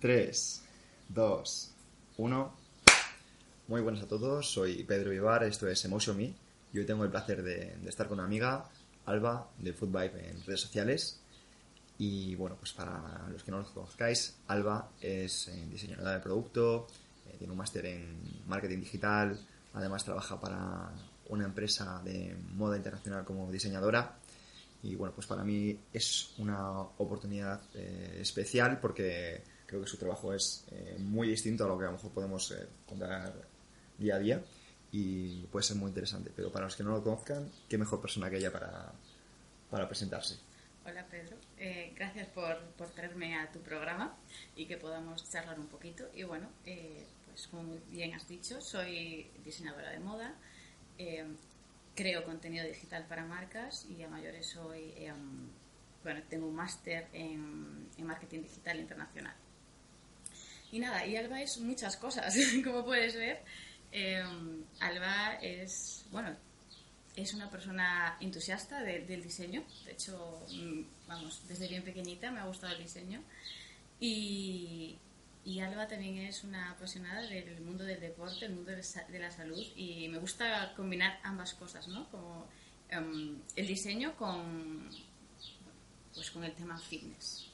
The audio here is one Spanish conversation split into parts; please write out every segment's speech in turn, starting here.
3, 2, 1. Muy buenas a todos, soy Pedro Vivar, esto es Emotion Me y hoy tengo el placer de, estar con una amiga, Alba, de Food Vibe en redes sociales. Y bueno, pues para los que no los conozcáis, Alba es eh, diseñadora de producto, eh, tiene un máster en marketing digital, además trabaja para una empresa de moda internacional como diseñadora. Y bueno, pues para mí es una oportunidad eh, especial porque creo que su trabajo es eh, muy distinto a lo que a lo mejor podemos eh, contar día a día y puede ser muy interesante. Pero para los que no lo conozcan, qué mejor persona que ella para, para presentarse. Hola Pedro, eh, gracias por, por, traerme a tu programa y que podamos charlar un poquito. Y bueno, eh, pues como bien has dicho, soy diseñadora de moda, creo contenido digital para marcas y a mayores soy, bueno, tengo un máster en, marketing digital internacional. Y nada, y Alba es muchas cosas, como puedes ver. Alba es, bueno, es una persona entusiasta de, del diseño. De hecho, vamos, desde bien pequeñita me ha gustado el diseño. Y, Alba también es una apasionada del mundo del deporte, el mundo de la salud. Y me gusta combinar ambas cosas, ¿no? Como um, el diseño con, pues, con el tema fitness.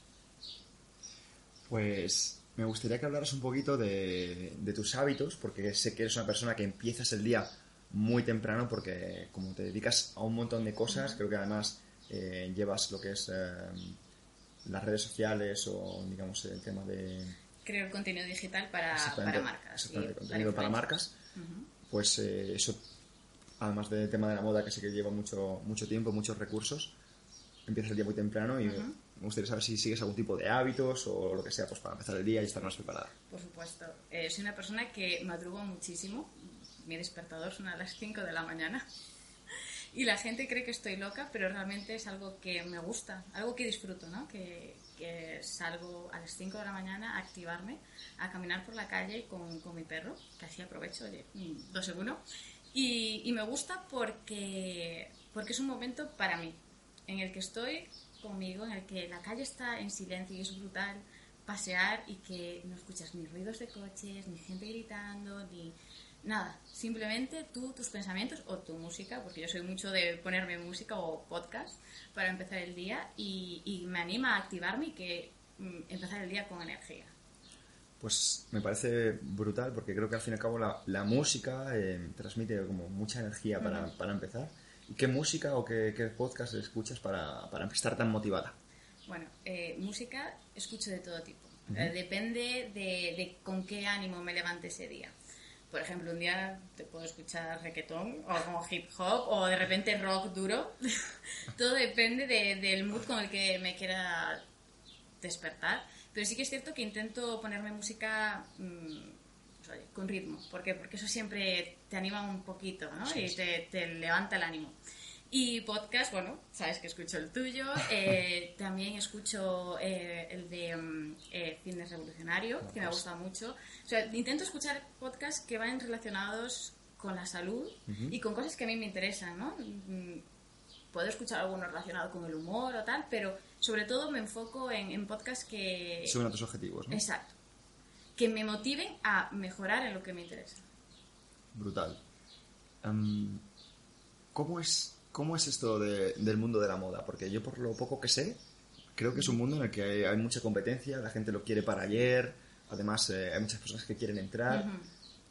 Pues me gustaría que hablaras un poquito de, de tus hábitos, porque sé que eres una persona que empiezas el día muy temprano porque como te dedicas a un montón de cosas, creo que además eh, llevas lo que es eh, las redes sociales o digamos el tema de... Creo contenido digital para, para marcas. Contenido para, marcas. Uh -huh. Pues eh, eso, además del tema de la moda que sé que lleva mucho, mucho tiempo, muchos recursos, empiezas el día muy temprano y uh -huh. Me gustaría saber si sigues algún tipo de hábitos o lo que sea pues para empezar el día y estar más preparada. Por supuesto. Eh, soy una persona que madrugo muchísimo mi despertador suena a las 5 de la mañana. Y la gente cree que estoy loca, pero realmente es algo que me gusta, algo que disfruto, ¿no? Que, que salgo a las 5 de la mañana a activarme, a caminar por la calle con, con mi perro, que así aprovecho, oye, dos en uno. Y, y, me gusta porque, porque es un momento para mí, en el que estoy conmigo, en el que la calle está en silencio y es brutal pasear y que no escuchas ni ruidos de coches, ni gente gritando, ni nada, simplemente tú, tus pensamientos o tu música, porque yo soy mucho de ponerme música o podcast para empezar el día y, y me anima a activarme y que mm, empezar el día con energía. Pues me parece brutal porque creo que al fin y al cabo la, la música eh, transmite como mucha energía para, uh -huh. para, empezar. ¿Y qué música o qué, qué podcast escuchas para, para estar tan motivada? Bueno, eh, música escucho de todo tipo. Uh -huh. eh, depende de, de con qué ánimo me levante ese día por ejemplo, un día te puedo escuchar reggaetón o como hip hop o de repente rock duro. Todo depende de, del mood con el que me quiera despertar. Pero sí que es cierto que intento ponerme música mmm, con ritmo. ¿Por qué? Porque eso siempre te anima un poquito ¿no? Sí, y sí. Te, te, levanta el ánimo. Y podcast, bueno, sabes que escucho el tuyo. Eh, también escucho eh, el de um, eh, Fitness Revolucionario, que me gusta mucho. O sea, intento escuchar podcasts que vayan relacionados con la salud uh -huh. y con cosas que a mí me interesan, ¿no? Mm, puedo escuchar alguno relacionado con el humor o tal, pero sobre todo me enfoco en, en podcasts que... Suben a tus objetivos, ¿no? Exacto. Que me motiven a mejorar en lo que me interesa. Brutal. Um, ¿Cómo es ¿Cómo es esto de, del mundo de la moda? Porque yo por lo poco que sé, creo que es un mundo en el que hay, hay mucha competencia, la gente lo quiere para ayer, además eh, hay muchas personas que quieren entrar. Uh -huh.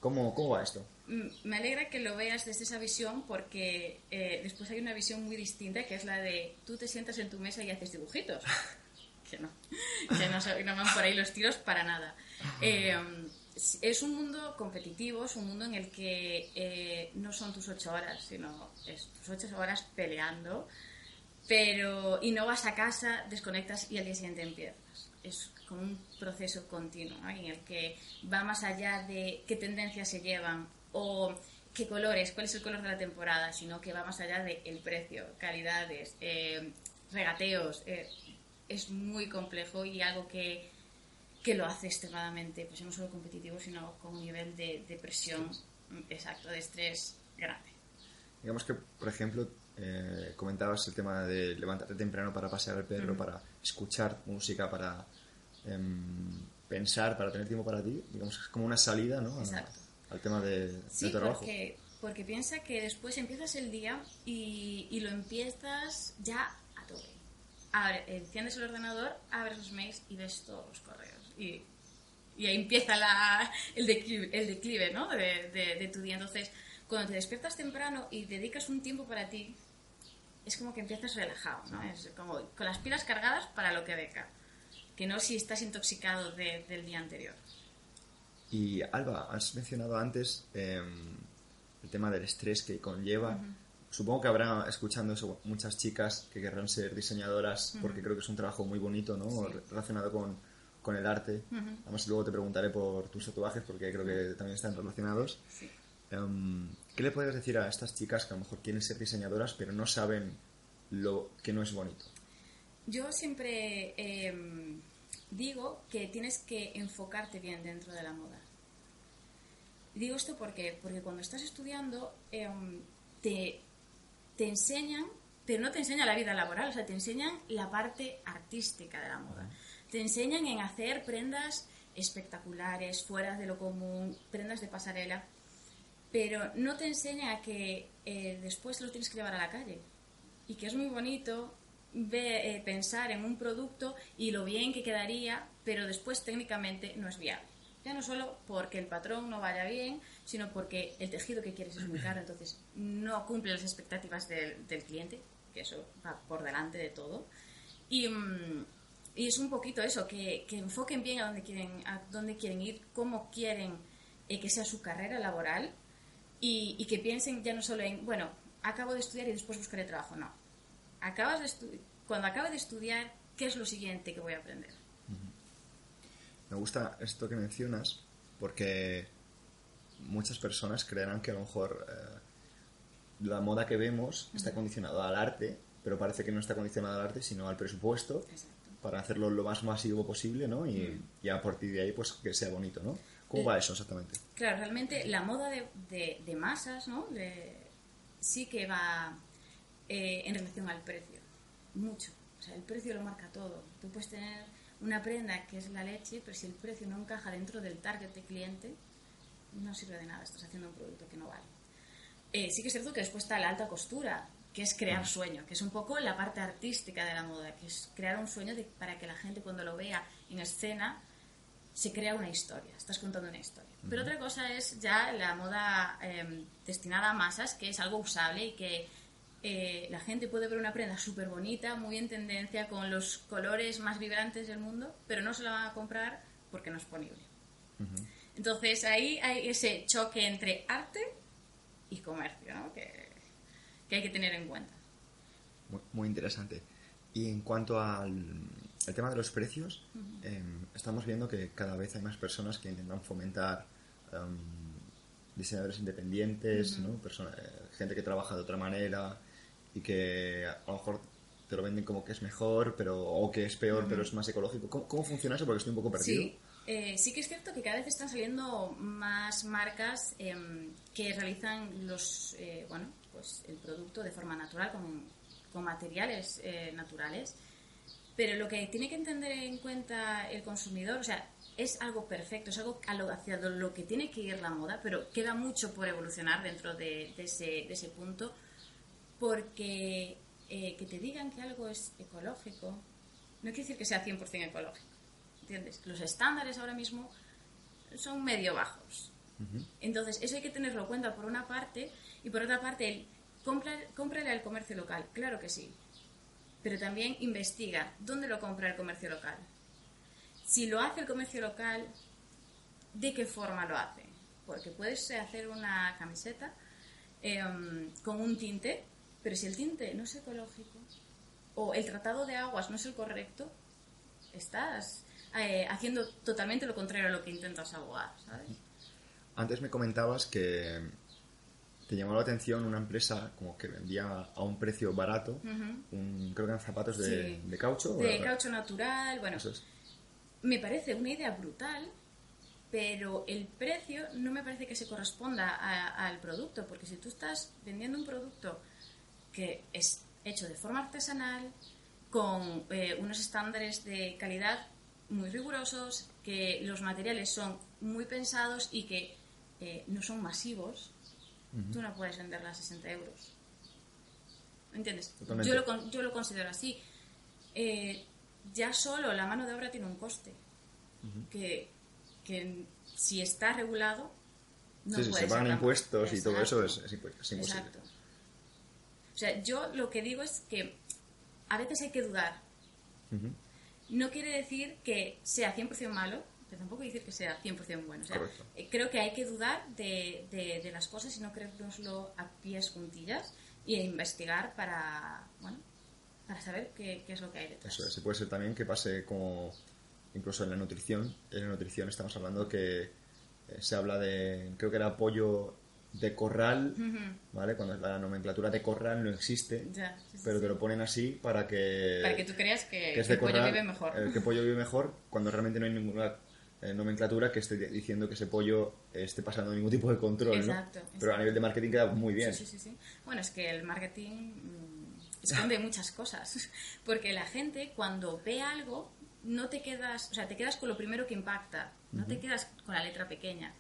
¿Cómo, ¿Cómo, va esto? Me alegra que lo veas desde esa visión porque eh, después hay una visión muy distinta que es la de tú te sientas en tu mesa y haces dibujitos. que no, que no, no van por ahí los tiros para nada. Eh, es un mundo competitivo, es un mundo en el que eh, no son tus ocho horas, sino es tus ocho horas peleando, pero y no vas a casa, desconectas y al día siguiente empiezas. Es como un proceso continuo ¿no? en el que va más allá de qué tendencias se llevan o qué colores, cuál es el color de la temporada, sino que va más allá del el precio, calidades, eh, regateos. Eh, es muy complejo y algo que que lo hace extremadamente, pues no solo competitivo, sino con un nivel de, de presión exacto, de estrés grande. Digamos que, por ejemplo, eh, comentabas el tema de levantarte temprano para pasear al perro, mm. para escuchar música, para eh, pensar, para tener tiempo para ti, digamos que es como una salida, ¿no? A- al tema de, de Sí, tu trabajo. porque, porque piensa que después empiezas el día y, y lo empiezas ya a tope. Abre, enciendes el ordenador, abres los mails y ves todos los correos. Y, y ahí empieza la, el, declive, el declive ¿no? de, de- de tu día. Entonces, cuando te despiertas temprano y dedicas un tiempo para ti, es como que empiezas relajado, ¿no? Es como con las pilas cargadas para lo que venga. Que no si estás intoxicado de- del día anterior. Y Alba, has mencionado antes em, el tema del estrés que conlleva. Supongo que habrá escuchando eso muchas chicas que querrán ser diseñadoras porque creo que es un trabajo muy bonito, ¿no? Sí. Re- Relacionado con, con el arte. Además, luego te preguntaré por tus tatuajes porque creo que también están relacionados. Sí. Em, ¿Qué le puedes decir a estas chicas que a lo mejor quieren ser diseñadoras pero no saben lo que no es bonito? Yo siempre eh, digo que tienes que enfocarte bien dentro de la moda. Digo esto porque, porque cuando estás estudiando eh, te, te enseñan, pero no te enseñan la vida laboral, o sea, te enseñan la parte artística de la moda. Te enseñan en hacer prendas espectaculares, fuera de lo común, prendas de pasarela, pero no te enseña que eh, después lo tienes que llevar a la calle y que es muy bonito eh, pensar en un producto y lo bien que quedaría, pero después técnicamente no es viable. Ya no solo porque el patrón no vaya bien, sino porque el tejido que quieres es muy caro, entonces no cumple las expectativas del, del cliente, que eso va por delante de todo. Y, mm, y es un poquito eso, que, que enfoquen bien a dónde quieren, a dónde quieren ir, cómo quieren eh, que sea su carrera laboral y, y que piensen ya no solo en, bueno, acabo de estudiar y después buscaré trabajo, no. Acabas de cuando acabe de estudiar, ¿qué es lo siguiente que voy a aprender? Me gusta esto que mencionas porque muchas personas creerán que a lo mejor eh, la moda que vemos está condicionada al arte, pero parece que no está condicionada al arte, sino al presupuesto Exacto. Para hacerlo lo más masivo posible, ¿no? Y ya a partir de ahí, pues que sea bonito, ¿no? ¿Cómo Eh, va eso exactamente? Claro, realmente la moda de, de- de masas, ¿no? De- sí que va eh, en relación al precio. Mucho. O sea, el precio lo marca todo. Tú puedes tener una prenda que es la leche, pero si el precio no encaja dentro del target de cliente, no sirve de nada. Estás haciendo un producto que no vale. Eh, sí que es cierto que después está la alta costura, que es crear sueño, que es un poco la parte artística de la moda, que es crear un sueño de- para que la gente cuando lo vea en escena se crea una historia, estás contando una historia. Pero otra cosa es ya la moda eh, destinada a masas, que es algo usable y que eh, la gente puede ver una prenda súper bonita, muy en tendencia, con los colores más vibrantes del mundo, pero no se la van a comprar porque no es ponible. Entonces ahí hay ese choque entre arte y comercio, ¿no? que, que hay que tener en cuenta. Muy, muy interesante. Y en cuanto al el tema de los precios, em, estamos viendo que cada vez hay más personas que intentan fomentar em, diseñadores independientes, ¿no? Persona- eh, gente que trabaja de otra manera y que a lo mejor te lo venden como que es mejor pero o que es peor pero es más ecológico. ¿Cómo, cómo funciona eso? Porque estoy un poco perdido. Sí, eh, sí que es cierto que cada vez están saliendo más marcas em, que realizan los, eh, bueno, pues el producto de forma natural con, con materiales eh, naturales. Pero lo que tiene que entender en cuenta el consumidor, o sea, es algo perfecto, es algo hacia lo que tiene que ir la moda, pero queda mucho por evolucionar dentro de, ese, ese punto, porque eh, que te digan que algo es ecológico no quiere decir que sea 100% ecológico. ¿Entiendes? Los estándares ahora mismo son medio bajos. Entonces, eso hay que tenerlo en cuenta por una parte, y por otra parte, el cómprale al comercio local, claro que sí. Pero también investiga dónde lo compra el comercio local. Si lo hace el comercio local, ¿de qué forma lo hace? Porque puedes hacer una camiseta em, con un tinte, pero si el tinte no es ecológico o el tratado de aguas no es el correcto, estás eh, haciendo totalmente lo contrario a lo que intentas abogar, ¿sabes? Antes me comentabas que te llamó la atención una empresa como que vendía a un precio barato, un- creo que eran zapatos de, Sí. de caucho. De o- caucho natural, bueno, es. me parece una idea brutal, pero el precio no me parece que se corresponda a- al producto, porque si tú estás vendiendo un producto que es hecho de forma artesanal, con eh, unos estándares de calidad muy rigurosos, que los materiales son muy pensados y que eh, no son masivos, tú no puedes venderla a 60 euros. ¿Entiendes? Yo lo, yo lo considero así. Eh, ya solo la mano de obra tiene un coste. que, que si está regulado, no sí, puede se ser pagan impuestos y todo eso es, imposible. Exacto. O sea, yo lo que digo es que a veces hay que dudar. No quiere decir que sea 100% malo, tampoco decir que sea 100% bueno. O sea, Correcto. eh, creo que hay que dudar de, de- de las cosas y no creérnoslo a pies juntillas y investigar para, bueno, para saber qué, qué es lo que hay detrás. Eso es. Y puede ser también que pase como incluso en la nutrición. En la nutrición estamos hablando que eh, se habla de, creo que era pollo de corral. ¿vale? Cuando la nomenclatura de corral no existe, Ya, sí, sí, pero sí. te lo ponen así para que... Para que tú creas que, que es que de el pollo corral, vive mejor. eh, que pollo vive mejor cuando realmente no hay ninguna eh, nomenclatura que esté diciendo que ese pollo esté pasando ningún tipo de control, ¿no? Exacto, Pero a nivel de marketing queda muy bien. Sí, sí, sí. Bueno, es que el marketing esconde muchas cosas. Porque la gente cuando ve algo, no te quedas, o sea, te quedas con lo primero que impacta, no te quedas con la letra pequeña.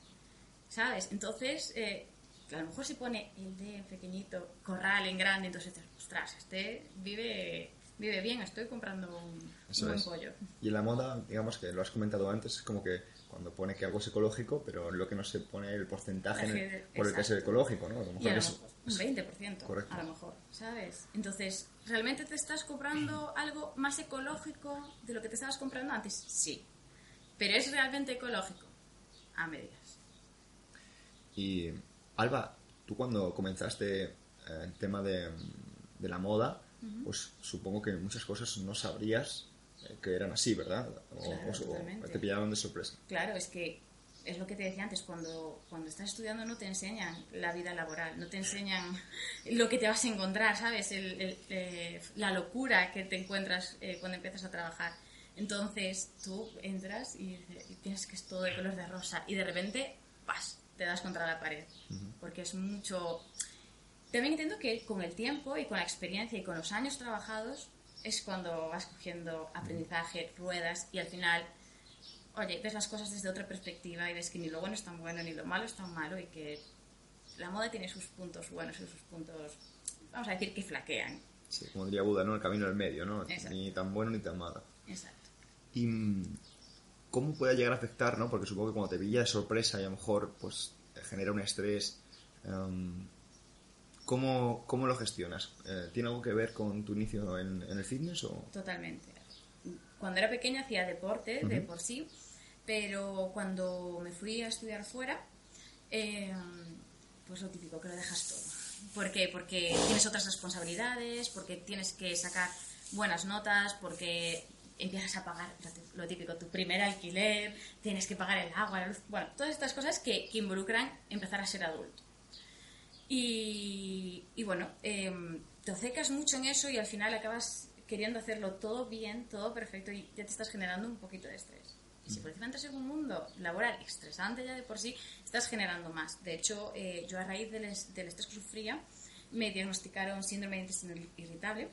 ¿Sabes? Entonces, eh, a lo mejor se pone el D en pequeñito, corral en grande, entonces ostras, este vive, vive bien, estoy comprando un, Eso buen es. pollo. Y en la moda, digamos que lo has comentado antes, es como que cuando pone que algo es ecológico, pero lo que no se pone el porcentaje el- por el que es ecológico, ¿no? A lo mejor Y a lo es- mejor un 20%, Correcto. a lo mejor, ¿sabes? Entonces, ¿realmente te estás comprando algo más ecológico de lo que te estabas comprando antes? Sí. ¿Pero es realmente ecológico? A medias. Y Alba, tú cuando comenzaste eh, el tema de, de la moda, pues supongo que muchas cosas no sabrías eh, que eran así, ¿verdad? O, Claro, o- o totalmente. te pillaron de sorpresa. Claro, es que es lo que te decía antes, cuando, cuando estás estudiando no te enseñan la vida laboral, no te enseñan lo que te vas a encontrar, ¿sabes? El- el, eh, la locura que te encuentras eh, cuando empiezas a trabajar. Entonces tú entras y, y piensas que es todo de color de rosa y de repente, ¡pas!, te das contra la pared. Porque es mucho... También entiendo que con el tiempo y con la experiencia y con los años trabajados es cuando vas cogiendo aprendizaje, ruedas y al final oye, ves las cosas desde otra perspectiva y ves que ni lo bueno es tan bueno ni lo malo es tan malo y que la moda tiene sus puntos buenos y sus puntos, vamos a decir, que flaquean. Sí, como diría Buda, ¿no? El camino del medio, ¿no? Exacto. Ni tan bueno ni tan malo. Exacto. ¿Y mm, cómo puede llegar a afectar, no? Porque supongo que cuando te pilla de sorpresa y a lo mejor pues genera un estrés, em, ¿cómo, cómo lo gestionas? Eh, ¿Tiene algo que ver con tu inicio en, en el fitness o...? Totalmente. Cuando era pequeña hacía deporte de por sí, pero cuando me fui a estudiar fuera, eh, pues lo típico, que lo dejas todo. ¿Por qué? Porque tienes otras responsabilidades, porque tienes que sacar buenas notas, porque empiezas a pagar lo típico, tu primer alquiler, tienes que pagar el agua, la luz, bueno, todas estas cosas que, que involucran empezar a ser adulto. Y, y bueno, em, te obcecas mucho en eso y al final acabas queriendo hacerlo todo bien, todo perfecto y ya te estás generando un poquito de estrés. Y si por encima entras en un mundo laboral estresante ya de por sí, estás generando más. De hecho, eh, yo a raíz del, del estrés que sufría, me diagnosticaron síndrome de intestino irritable,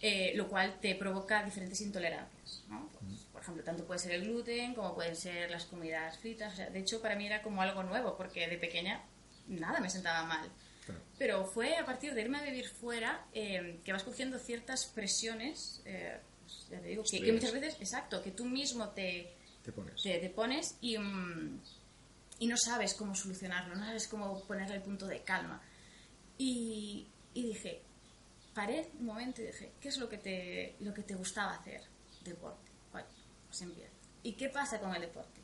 eh, lo cual te provoca diferentes intolerancias. ¿no? Pues, por ejemplo, tanto puede ser el gluten como pueden ser las comidas fritas. O sea, de hecho, para mí era como algo nuevo, porque de pequeña nada me sentaba mal. Claro. Pero fue a partir de irme a vivir fuera eh, que vas cogiendo ciertas presiones, eh, pues, ya te digo, que, que muchas veces, exacto, que tú mismo te, ¿Te pones? te, te pones y, mm, y no sabes cómo solucionarlo, no sabes cómo ponerle el punto de calma. Y, y dije, paré un momento y dije, ¿qué es lo que te, lo que te gustaba hacer? Deporte. Vale, pues empieza. ¿Y qué pasa con el deporte?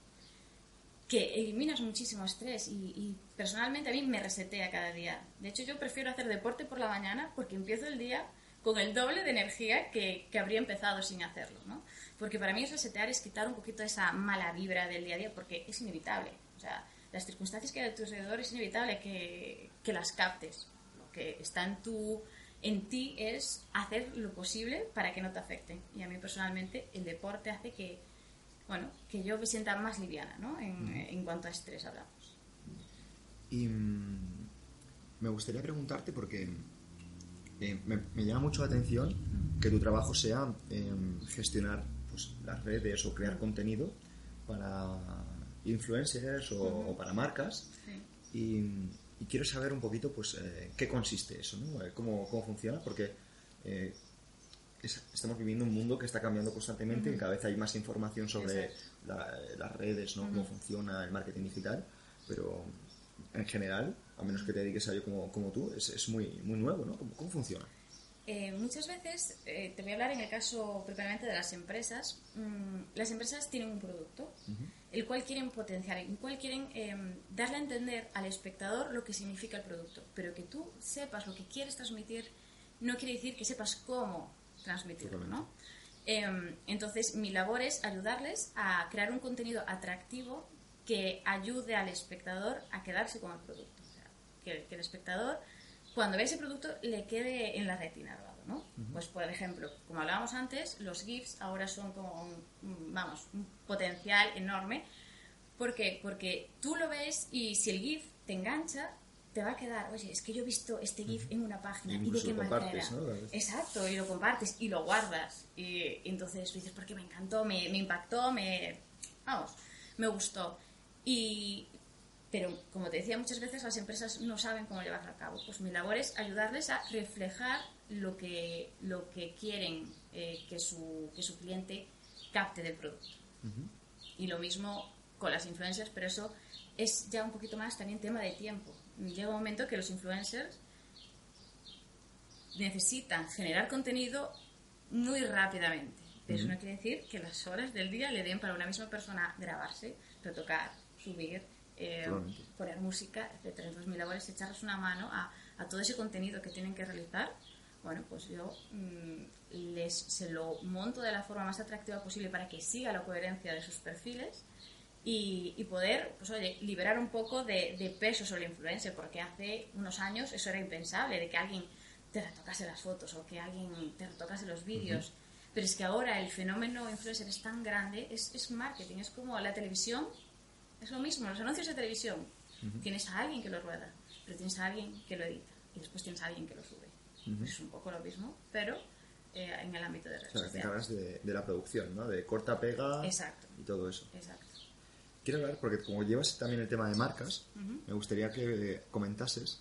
Que eliminas muchísimo estrés y, personalmente a mí me resetea cada día. De hecho, yo prefiero hacer deporte por la mañana porque empiezo el día con el doble de energía que, que habría empezado sin hacerlo, ¿no? Porque para mí es resetear, es quitar un poquito esa mala vibra del día a día porque es inevitable. O sea, las circunstancias que hay a tu alrededor es inevitable que, que las captes. Lo que está en tu en ti es hacer lo posible para que no te afecte. Y a mí personalmente el deporte hace que, bueno, que yo me sienta más liviana, ¿no? En, en cuanto a estrés hablamos. Y mm, me gustaría preguntarte porque eh, me, me llama mucho la atención que tu trabajo sea em, gestionar pues, las redes o crear contenido para influencers o, para marcas. Y, quiero saber un poquito pues eh, qué consiste eso, ¿no? Eh, cómo, cómo funciona, porque eh, estamos viviendo un mundo que está cambiando constantemente y cada vez hay más información sobre las redes, ¿no? Cómo funciona el marketing digital, pero en general, a menos que te dediques a ello como, como tú, es, es, muy, muy nuevo, ¿no? ¿Cómo, cómo funciona? Eh, muchas veces, eh, te voy a hablar en el caso propiamente de las empresas, mm, las empresas tienen un producto, el cual quieren potenciar, el cual quieren em, darle a entender al espectador lo que significa el producto, pero que tú sepas lo que quieres transmitir no quiere decir que sepas cómo transmitirlo, ¿no? Em, entonces, mi labor es ayudarles a crear un contenido atractivo que ayude al espectador a quedarse con el producto. O sea, que el espectador cuando ve ese producto le quede en la retina grabado, ¿no? Pues por ejemplo, como hablábamos antes, los GIFs ahora son como un, vamos, un potencial enorme. ¿Por qué? Porque tú lo ves y si el GIF te engancha, te va a quedar, oye, es que yo he visto este GIF en una página y, de qué manera. ¿no? Exacto, y lo compartes y lo guardas. Y, entonces dices, porque me encantó, me, me impactó, me. Vamos, me gustó. Y pero como te decía muchas veces las empresas no saben cómo llevarlo a cabo. Pues mi labor es ayudarles a reflejar lo que, lo que quieren eh, que, su, que su cliente capte del producto. Y lo mismo con las influencers, pero eso es ya un poquito más también tema de tiempo. Llega un momento que los influencers necesitan generar contenido muy rápidamente. Pero eso no quiere decir que las horas del día le den para una misma persona grabarse, retocar, subir, eh, poner música, etcétera. Entonces mi labor es echarles una mano a, a, todo ese contenido que tienen que realizar. Bueno, pues yo mm, les se lo monto de la forma más atractiva posible para que siga la coherencia de sus perfiles y, y poder, pues oye, liberar un poco de, de, peso sobre el influencer, porque hace unos años eso era impensable, de que alguien te retocase las fotos o que alguien te retocase los vídeos. Pero es que ahora el fenómeno influencer es tan grande, es, es marketing, es como la televisión es lo mismo, los anuncios de televisión. Tienes a alguien que lo rueda, pero tienes a alguien que lo edita y después tienes a alguien que lo sube. Es un poco lo mismo, pero eh, en el ámbito de redes o sea, de, de, la producción, ¿no? De corta, pega y todo eso. Exacto. Quiero hablar, porque como llevas también el tema de marcas, me gustaría que comentases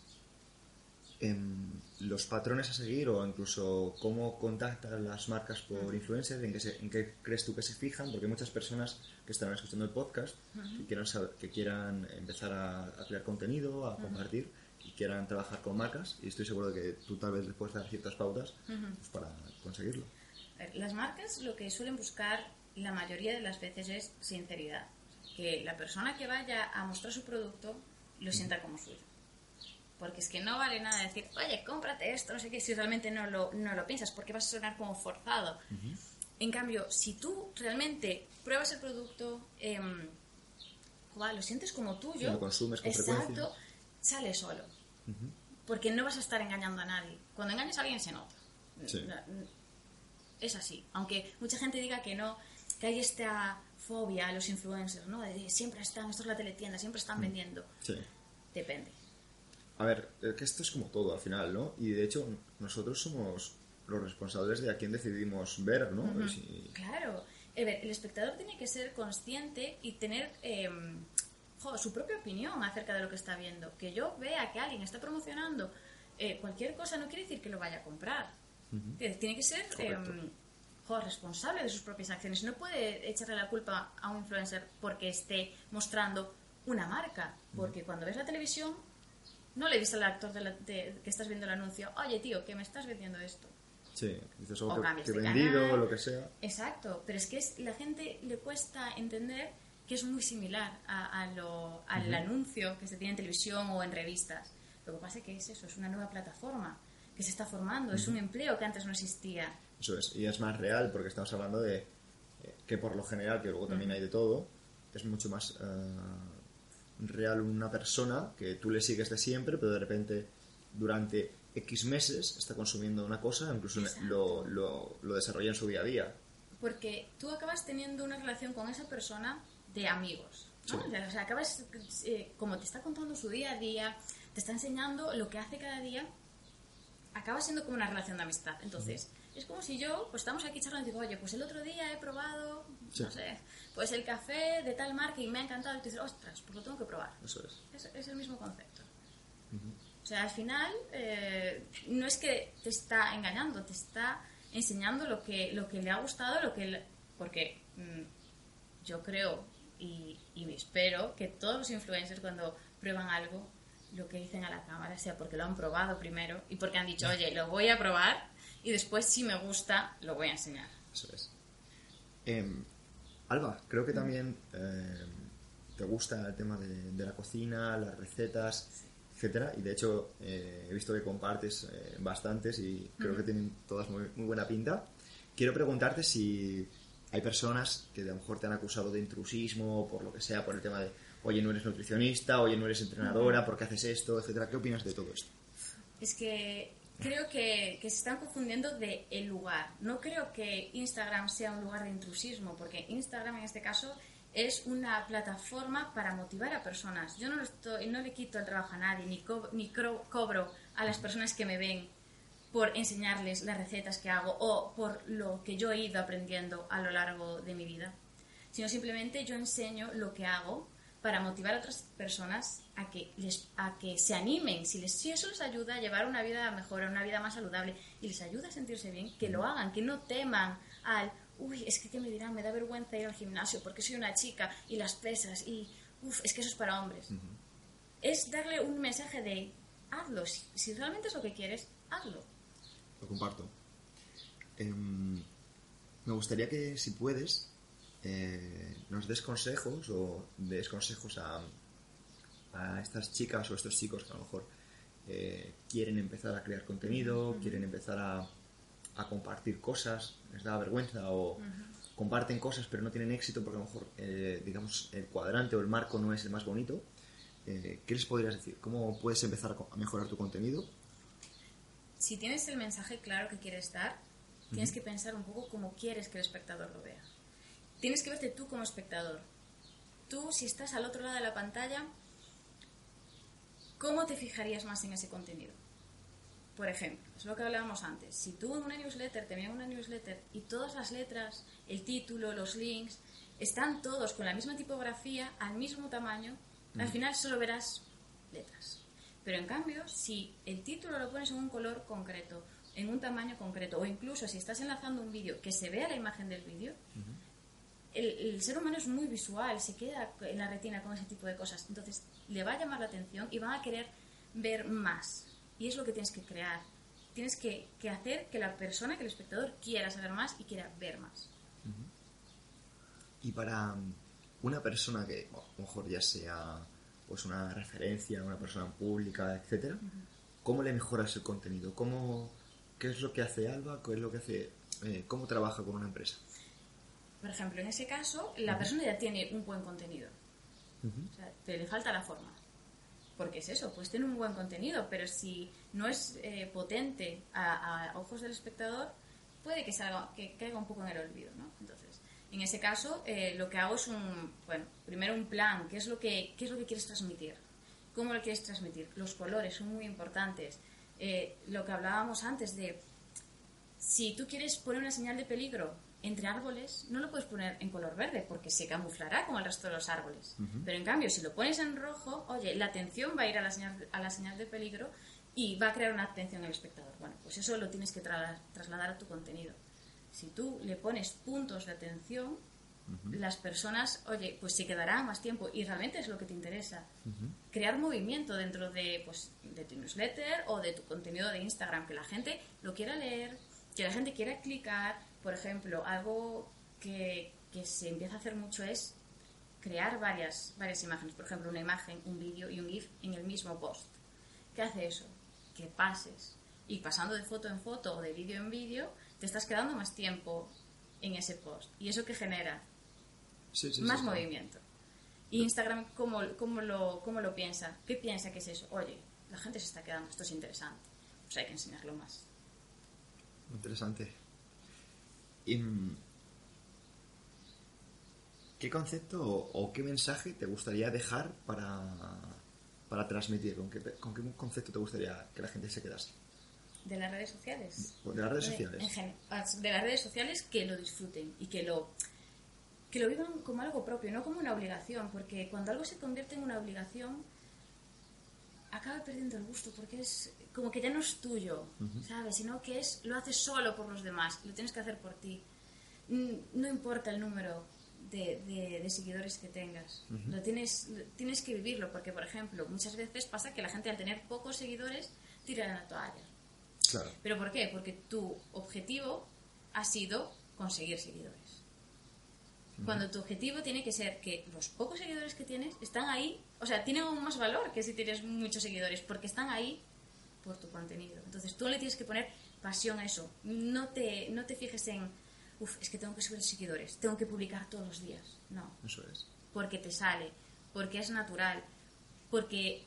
los patrones a seguir o incluso cómo contactan las marcas por influencers, en qué, en qué crees tú que se fijan, porque hay muchas personas que están escuchando el podcast que, quieran que quieran empezar a, crear contenido, a compartir y quieran trabajar con marcas y estoy seguro de que tú tal vez les puedes dar ciertas pautas pues, para conseguirlo. Las marcas lo que suelen buscar la mayoría de las veces es sinceridad, que la persona que vaya a mostrar su producto lo sienta como suyo porque es que no vale nada decir, oye, cómprate esto, no sé qué, si realmente no lo, no lo piensas, porque vas a sonar como forzado. En cambio, si tú realmente pruebas el producto, eh, lo sientes como tuyo, lo consumes con exacto, sale solo. Porque no vas a estar engañando a nadie. Cuando engañas a alguien se nota. Es así. Aunque mucha gente diga que no, que hay esta fobia a los influencers, ¿no? De siempre están, esto es la teletienda, siempre están mm. vendiendo. Depende. A ver, que esto es como todo al final, ¿no? Y de hecho, nosotros somos los responsables de a quién decidimos ver, ¿no? Claro. El, espectador tiene que ser consciente y tener em, su propia opinión acerca de lo que está viendo. Que yo vea que alguien está promocionando eh, cualquier cosa no quiere decir que lo vaya a comprar. Tiene que ser em, responsable de sus propias acciones. No puede echarle la culpa a un influencer porque esté mostrando una marca. Porque cuando ves la televisión no le dices al actor de que estás viendo el anuncio, oye tío, que me estás vendiendo esto. Sí, dices algo que, he vendido o lo que sea. Exacto, pero es que es, la gente le cuesta entender que es muy similar a, lo, al anuncio que se tiene en televisión o en revistas. Lo que pasa es que es eso, es una nueva plataforma que se está formando, es un empleo que antes no existía. Eso es, y es más real porque estamos hablando de eh, que por lo general, que luego también hay de todo, es mucho más... Uh, real una persona que tú le sigues de siempre, pero de repente durante X meses está consumiendo una cosa, incluso lo, lo, lo, desarrolla en su día a día. Porque tú acabas teniendo una relación con esa persona de amigos. O sea, acabas, eh, como te está contando su día a día, te está enseñando lo que hace cada día, acaba siendo como una relación de amistad. Entonces, Es como si yo, pues estamos aquí charlando y digo, oye, pues el otro día he probado, Sí. no sé, pues el café de tal marca y me ha encantado. Y tú dices, ostras, pues lo tengo que probar. Eso es. Es, es el mismo concepto. O sea, al final, eh, no es que te está engañando, te está enseñando lo que, lo que le ha gustado, lo que le- porque mm, yo creo y, y espero que todos los influencers cuando prueban algo, lo que dicen a la cámara sea porque lo han probado primero y porque han dicho, oye, lo voy a probar y después si me gusta, lo voy a enseñar. Eso es. Em, Alba, creo que también em, te gusta el tema de, de la cocina, las recetas, etcétera. Y de hecho eh, he visto que compartes eh, bastantes y creo que tienen todas muy, muy buena pinta. Quiero preguntarte si hay personas que a lo mejor te han acusado de intrusismo, por lo que sea, por el tema de, oye, no eres nutricionista, oye, no eres entrenadora, ¿por qué haces esto, etcétera? ¿Qué opinas de todo esto? Es que creo que, se están confundiendo de el lugar. No creo que Instagram sea un lugar de intrusismo, porque Instagram en este caso es una plataforma para motivar a personas. Yo no, estoy, no le quito el trabajo a nadie, ni, co- ni cobro a las personas que me ven por enseñarles las recetas que hago o por lo que yo he ido aprendiendo a lo largo de mi vida, sino simplemente yo enseño lo que hago para motivar a otras personas a que, les, a que se animen. Si, les, si eso les ayuda a llevar una vida mejor, a una vida más saludable y les ayuda a sentirse bien, que lo hagan, que no teman al, uy, es que ¿qué me dirán? Me da vergüenza ir al gimnasio porque soy una chica y las pesas y, uff, es que eso es para hombres. Es darle un mensaje de, hazlo, si, si realmente es lo que quieres, hazlo. Lo comparto. Em, me gustaría que, si puedes, eh, nos des consejos o des consejos a, a estas chicas o estos chicos que a lo mejor eh, quieren empezar a crear contenido, quieren empezar a, a compartir cosas, les da vergüenza o comparten cosas pero no tienen éxito porque a lo mejor, eh, digamos, el cuadrante o el marco no es el más bonito. Eh, ¿Qué les podrías decir? ¿Cómo puedes empezar a mejorar tu contenido? si tienes el mensaje claro que quieres dar, tienes que pensar un poco cómo quieres que el espectador lo vea. Tienes que verte tú como espectador. Tú, si estás al otro lado de la pantalla, ¿cómo te fijarías más en ese contenido? Por ejemplo, es lo que hablábamos antes. Si tú en una newsletter te envían una newsletter y todas las letras, el título, los links, están todos con la misma tipografía, al mismo tamaño, al final solo verás letras. Pero en cambio, si el título lo pones en un color concreto, en un tamaño concreto, o incluso si estás enlazando un vídeo que se vea la imagen del vídeo, el, el ser humano es muy visual, se queda en la retina con ese tipo de cosas. Entonces, le va a llamar la atención y van a querer ver más. Y es lo que tienes que crear. Tienes que, que hacer que la persona, que el espectador quiera saber más y quiera ver más. Y para mm, una persona que a lo mejor ya sea pues una referencia, una persona pública, etcétera, ¿cómo le mejoras el contenido? ¿Cómo, ¿Qué es lo que hace Alba? ¿Qué es lo que hace? eh, ¿Cómo trabaja con una empresa? Por ejemplo, en ese caso, la persona ya tiene un buen contenido. O sea, te le falta la forma. Porque es eso, pues tiene un buen contenido, pero si no es eh, potente a, a ojos del espectador, puede que, salga, que caiga un poco en el olvido, ¿no? Entonces, en ese caso, eh, lo que hago es un, bueno, primero un plan, ¿qué es, lo que, ¿qué es lo que quieres transmitir? ¿Cómo lo quieres transmitir? Los colores son muy importantes. Eh, lo que hablábamos antes de, si tú quieres poner una señal de peligro entre árboles, no lo puedes poner en color verde porque se camuflará con el resto de los árboles. Pero en cambio, si lo pones en rojo, oye, la atención va a ir a la señal, a la señal de peligro y va a crear una atención en el espectador. Bueno, pues eso lo tienes que tra- trasladar a tu contenido. Si tú le pones puntos de atención, las personas, oye, pues se quedarán más tiempo y realmente es lo que te interesa. Crear movimiento dentro de, pues, de tu newsletter o de tu contenido de Instagram, que la gente lo quiera leer, que la gente quiera clicar. Por ejemplo, algo que, que se empieza a hacer mucho es crear varias, varias imágenes. Por ejemplo, una imagen, un vídeo y un GIF en el mismo post. ¿Qué hace eso? Que pases. Y pasando de foto en foto o de vídeo en vídeo, te estás quedando más tiempo en ese post. ¿Y eso qué genera? Sí, sí, más sí, movimiento. ¿Y Instagram cómo, cómo, lo, cómo lo piensa? ¿Qué piensa que es eso? Oye, la gente se está quedando, esto es interesante. Pues hay que enseñarlo más. Interesante. Y, mm, ¿Qué concepto o, o qué mensaje te gustaría dejar para, para transmitir? ¿Con qué, ¿Con qué concepto te gustaría que la gente se quedase? de las redes sociales. De las redes De- sociales. en gen- de las redes sociales que lo disfruten y que lo que lo vivan como algo propio, no como una obligación, porque cuando algo se convierte en una obligación acaba perdiendo el gusto porque es como que ya no es tuyo, ¿sabes? Sino que es lo haces solo por los demás, lo tienes que hacer por ti. Mm, No importa el número de, de- de seguidores que tengas, lo tienes, lo- tienes que vivirlo, porque por ejemplo, muchas veces pasa que la gente al tener pocos seguidores tira la toalla. Claro. ¿Pero por qué? Porque tu objetivo ha sido conseguir seguidores. Cuando tu objetivo tiene que ser que los pocos seguidores que tienes están ahí, o sea, tienen aún más valor que si tienes muchos seguidores, porque están ahí por tu contenido. Entonces tú le tienes que poner pasión a eso. No te, no te fijes en, uff, es que tengo que subir seguidores, tengo que publicar todos los días. No, Eso es. porque te sale, porque es natural, porque,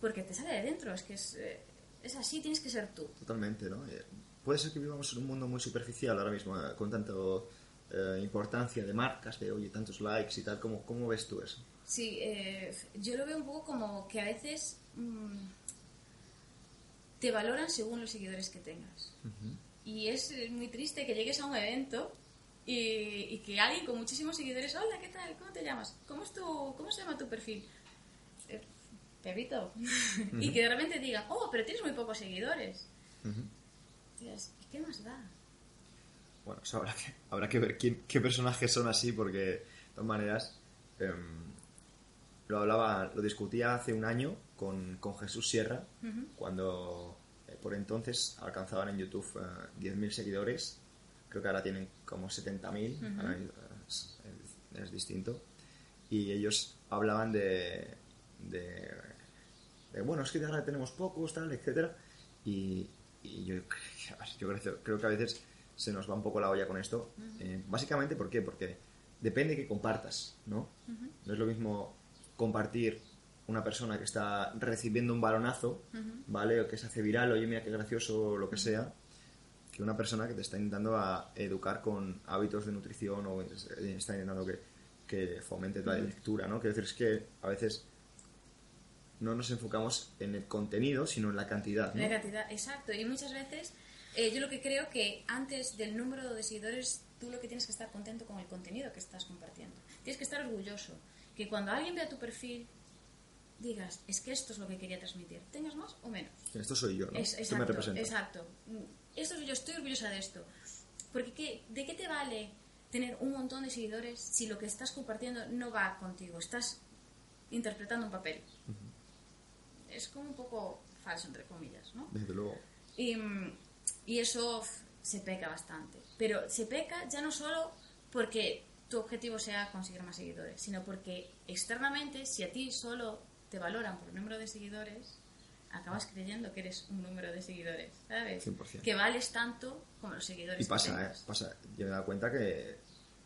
porque te sale de dentro, es que es, eh, es así, tienes que ser tú. Totalmente, ¿no? Eh, Puede ser que vivamos en un mundo muy superficial ahora mismo, eh, con tanto eh, importancia de marcas, de oye, tantos likes y tal. ¿Cómo, cómo ves tú eso? Sí, eh, yo lo veo un poco como que a veces mm, te valoran según los seguidores que tengas. Y es eh, muy triste que llegues a un evento y, y que alguien con muchísimos seguidores, hola, ¿qué tal? ¿Cómo te llamas? ¿Cómo, es tu, cómo se llama tu perfil? Eh, Pepito. y que de repente digan, oh, pero tienes muy pocos seguidores. Tías, ¿y qué más da? Bueno, eso habrá que, habrá que ver quién- qué personajes son así, porque de todas maneras em, lo hablaba, lo discutía hace un año con, con Jesús Sierra, cuando eh, por entonces alcanzaban en YouTube eh, 10.000 seguidores, creo que ahora tienen como 70.000, ahora es, es- es distinto, y ellos hablaban de, de, de, bueno, es que ahora tenemos pocos, tal, etcétera, y, y yo, yo creo, creo que a veces se nos va un poco la olla con esto. Eh, básicamente, ¿por qué? Porque depende que compartas, ¿no? No es lo mismo compartir una persona que está recibiendo un balonazo, ¿vale? O que se hace viral, oye, mira qué gracioso, o lo que sea, que una persona que te está intentando a educar con hábitos de nutrición o está intentando que, que fomente la lectura, ¿no? Quiero decir, es que a veces no nos enfocamos en el contenido, sino en la cantidad, ¿no? La cantidad, exacto. Y muchas veces eh, yo lo que creo que antes del número de seguidores, tú lo que tienes que estar contento con el contenido que estás compartiendo. Tienes que estar orgulloso. Que cuando alguien vea tu perfil, digas, es que esto es lo que quería transmitir. Tengas más o menos. Esto soy yo, ¿no? Es- Esto me exacto, representa. exacto. Mm, Esto soy yo, estoy orgullosa de esto. Porque ¿qué- ¿de qué te vale tener un montón de seguidores si lo que estás compartiendo no va contigo? Estás interpretando un papel. Es como un poco falso, entre comillas, ¿no? Desde luego. Y, mm, y eso se peca bastante. Pero se peca ya no solo porque tu objetivo sea conseguir más seguidores, sino porque externamente, si a ti solo te valoran por el número de seguidores, acabas creyendo que eres un número de seguidores, ¿sabes? 100%. Que vales tanto como los seguidores Y que pasa, ¿eh? tengas. Pasa. Yo me he dado cuenta que,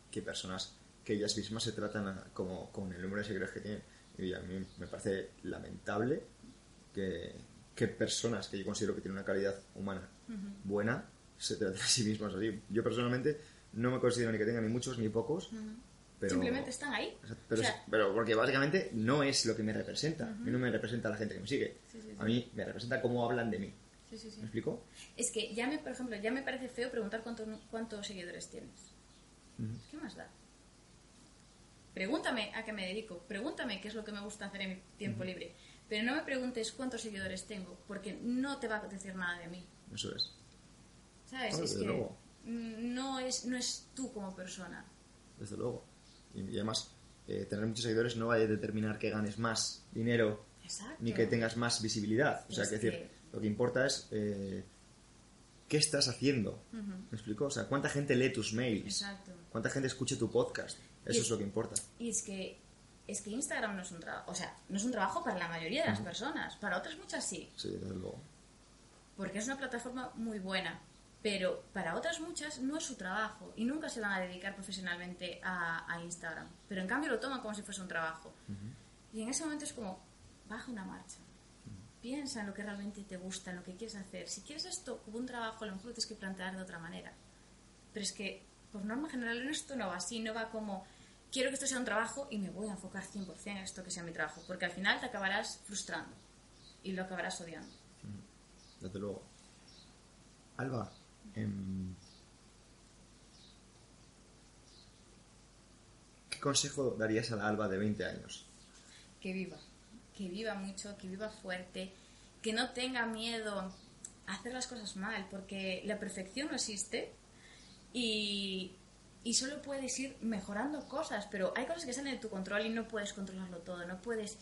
que personas que ellas mismas se tratan a- como con el número de seguidores que tienen. Y a mí me parece lamentable que, que personas que yo considero que tienen una calidad humana buena se traten a sí mismas así. Yo personalmente no me considero ni que tenga ni muchos ni pocos, pero... Simplemente están ahí. Pero, O sea, es- pero porque básicamente no es lo que me representa. A mí no me representa la gente que me sigue. Sí, sí, sí. A mí me representa cómo hablan de mí. ¿Me explico? Es que ya me, por ejemplo, ya me parece feo preguntar cuánto- cuántos seguidores tienes. ¿Qué más da? Pregúntame a qué me dedico, pregúntame qué es lo que me gusta hacer en mi tiempo libre, pero no me preguntes cuántos seguidores tengo, porque no te va a decir nada de mí. Eso es. ¿Sabes? Ah, es desde que luego. mm, no es, no es tú como persona. Desde luego. Y, y además, eh, tener muchos seguidores no va a determinar que ganes más dinero Exacto. ni que tengas más visibilidad. O sea, Es que decir, lo que importa es eh, qué estás haciendo. ¿Me explico? O sea, cuánta gente lee tus mails, Exacto. cuánta gente escucha tu podcast. Eso Y- es lo que importa. Y es que, es que Instagram no es un trabajo, o sea, no es un trabajo para la mayoría de las personas, para otras muchas sí. Sí, desde luego. Porque es una plataforma muy buena, pero para otras muchas no es su trabajo y nunca se van a dedicar profesionalmente a, a Instagram. Pero en cambio lo toman como si fuese un trabajo. Y en ese momento es como, baja una marcha. Piensa en lo que realmente te gusta, en lo que quieres hacer. Si quieres esto como un trabajo, a lo mejor lo tienes que plantear de otra manera. Pero es que, por norma general, en esto no va así, no va como, quiero que esto sea un trabajo y me voy a enfocar 100% en esto que sea mi trabajo, porque al final te acabarás frustrando y lo acabarás odiando. Desde luego. Alba, em, ¿qué consejo darías a la Alba de 20 años? Que viva, que viva mucho, que viva fuerte, que no tenga miedo a hacer las cosas mal, porque la perfección no existe y, y solo puedes ir mejorando cosas, pero hay cosas que salen de tu control y no puedes controlarlo todo, no puedes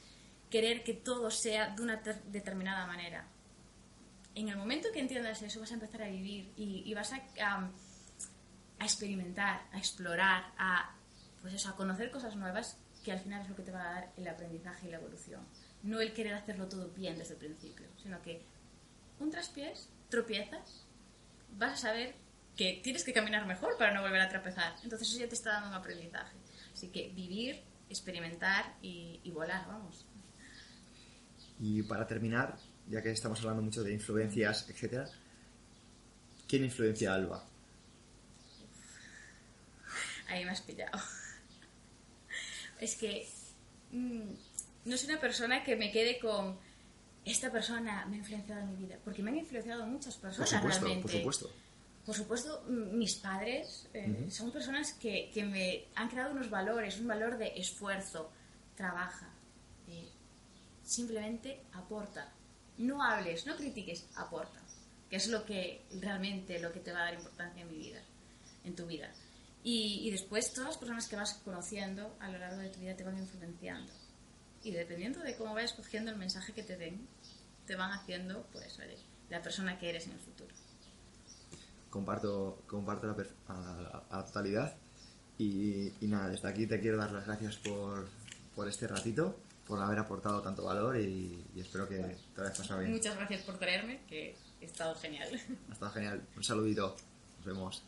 querer que todo sea de una ter- determinada manera. En el momento que entiendas eso vas a empezar a vivir y, y vas a, a- a experimentar, a explorar, a, pues eso, a conocer cosas nuevas que al final es lo que te va a dar el aprendizaje y la evolución. No el querer hacerlo todo bien desde el principio, sino que un traspiés, tropiezas, vas a saber que tienes que caminar mejor para no volver a tropezar. Entonces eso ya te está dando un aprendizaje. Así que vivir, experimentar y, y volar, vamos. Y para terminar, ya que estamos hablando mucho de influencias, etcétera, ¿quién influencia a Alba? Ahí me has pillado. Es que mm, no soy una persona que me quede con esta persona me ha influenciado en mi vida, porque me han influenciado muchas Por personas supuesto, realmente. por supuesto. Por supuesto, mis padres eh, son personas que, que me han creado unos valores, un valor de esfuerzo, trabaja, eh, simplemente aporta. No hables, no critiques, aporta. Que es lo que realmente lo que te va a dar importancia en mi vida, en tu vida. Y, después todas las personas que vas conociendo a lo largo de tu vida te van influenciando. Y dependiendo de cómo vayas cogiendo el mensaje que te den, te van haciendo, pues, oye, la persona que eres en el futuro. Comparto, comparto la a, totalidad. Y, y nada, desde aquí te quiero dar las gracias por, por este ratito, por haber aportado tanto valor y, y espero que te hayas pasado bien. Muchas gracias por traerme, que he estado genial. Ha estado genial. Un saludito. Nos vemos.